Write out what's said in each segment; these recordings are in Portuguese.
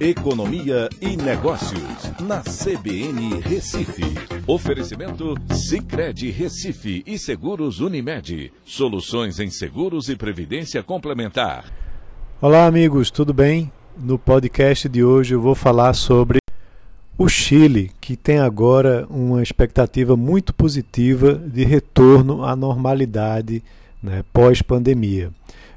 Economia e Negócios, na CBN Recife. Oferecimento Cicred Recife e Seguros Unimed. Soluções em seguros e previdência complementar. Olá, amigos, tudo bem? No podcast de hoje eu vou falar sobre o Chile, que tem agora uma expectativa muito positiva de retorno à normalidade né, pós-pandemia.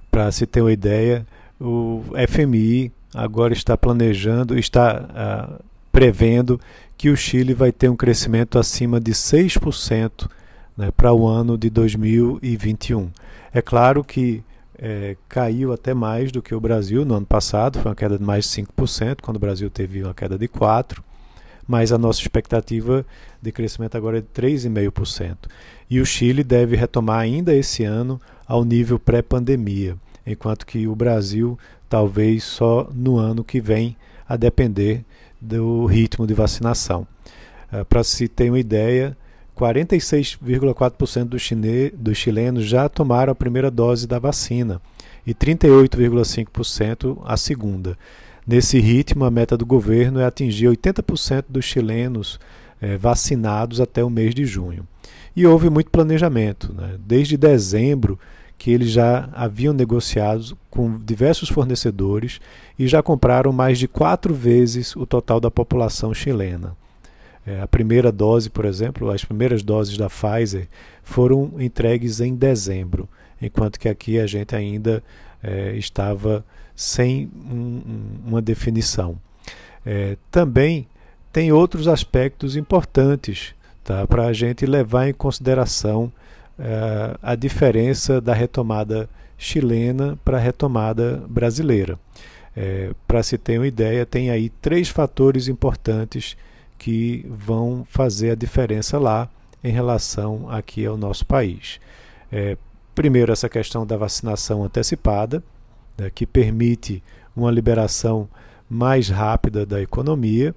Para se ter uma ideia, o FMI agora está planejando, está ah, prevendo que o Chile vai ter um crescimento acima de 6% né, para o ano de 2021. É claro que é, caiu até mais do que o Brasil no ano passado, foi uma queda de mais de 5%, quando o Brasil teve uma queda de 4%, mas a nossa expectativa de crescimento agora é de 3,5%. E o Chile deve retomar ainda esse ano ao nível pré-pandemia, enquanto que o Brasil talvez só no ano que vem, a depender do ritmo de vacinação. Uh, Para se ter uma ideia, 46,4% dos, dos chilenos já tomaram a primeira dose da vacina e 38,5% a segunda. Nesse ritmo, a meta do governo é atingir 80% dos chilenos eh, vacinados até o mês de junho. E houve muito planejamento. Né? Desde dezembro, que eles já haviam negociado com diversos fornecedores e já compraram mais de quatro vezes o total da população chilena. É, a primeira dose, por exemplo, as primeiras doses da Pfizer foram entregues em dezembro, enquanto que aqui a gente ainda é, estava sem um, uma definição. É, também tem outros aspectos importantes tá, para a gente levar em consideração uh, a diferença da retomada chilena para a retomada brasileira. É, para se ter uma ideia, tem aí três fatores importantes que vão fazer a diferença lá em relação aqui ao nosso país. É, primeiro, essa questão da vacinação antecipada, né, que permite uma liberação mais rápida da economia.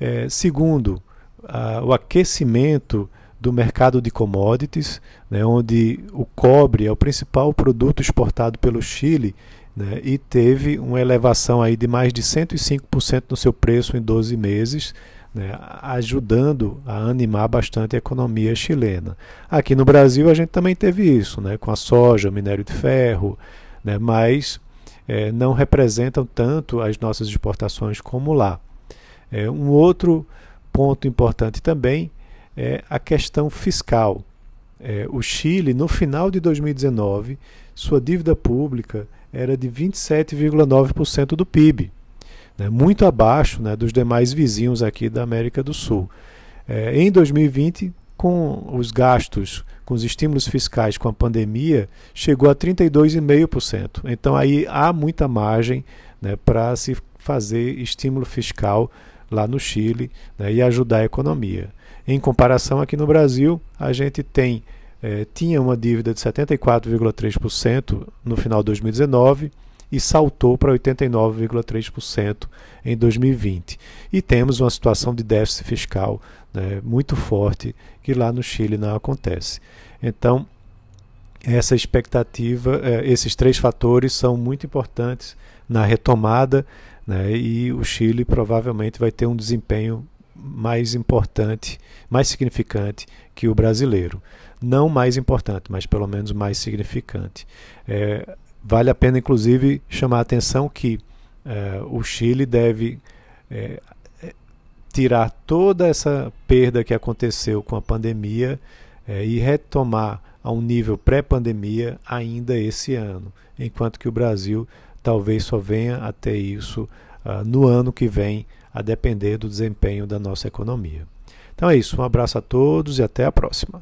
É, segundo, a, o aquecimento do mercado de commodities, né, onde o cobre é o principal produto exportado pelo Chile né, e teve uma elevação aí de mais de 105% no seu preço em 12 meses, né, ajudando a animar bastante a economia chilena. Aqui no Brasil a gente também teve isso, né, com a soja, o minério de ferro, né, mas é, não representam tanto as nossas exportações como lá. É, um outro ponto importante também é a questão fiscal. É, o Chile, no final de 2019, sua dívida pública era de 27,9% do PIB, né, muito abaixo né, dos demais vizinhos aqui da América do Sul. É, em 2020, com os gastos, com os estímulos fiscais com a pandemia, chegou a 32,5%. Então aí há muita margem né, para se fazer estímulo fiscal lá no Chile né, e ajudar a economia. Em comparação, aqui no Brasil, a gente tem é, tinha uma dívida de 74,3% no final de 2019 e saltou para 89,3% em 2020. E temos uma situação de déficit fiscal né, muito forte que lá no Chile não acontece. Então, essa expectativa, é, esses três fatores são muito importantes na retomada né, e o Chile provavelmente vai ter um desempenho mais importante, mais significante que o brasileiro. Não mais importante, mas pelo menos mais significante. É, vale a pena, inclusive, chamar a atenção que é, o Chile deve é, é tirar toda essa perda que aconteceu com a pandemia é, e retomar a um nível pré-pandemia ainda esse ano, enquanto que o Brasil talvez só venha a ter isso uh, no ano que vem, a depender do desempenho da nossa economia. Então é isso, um abraço a todos e até a próxima.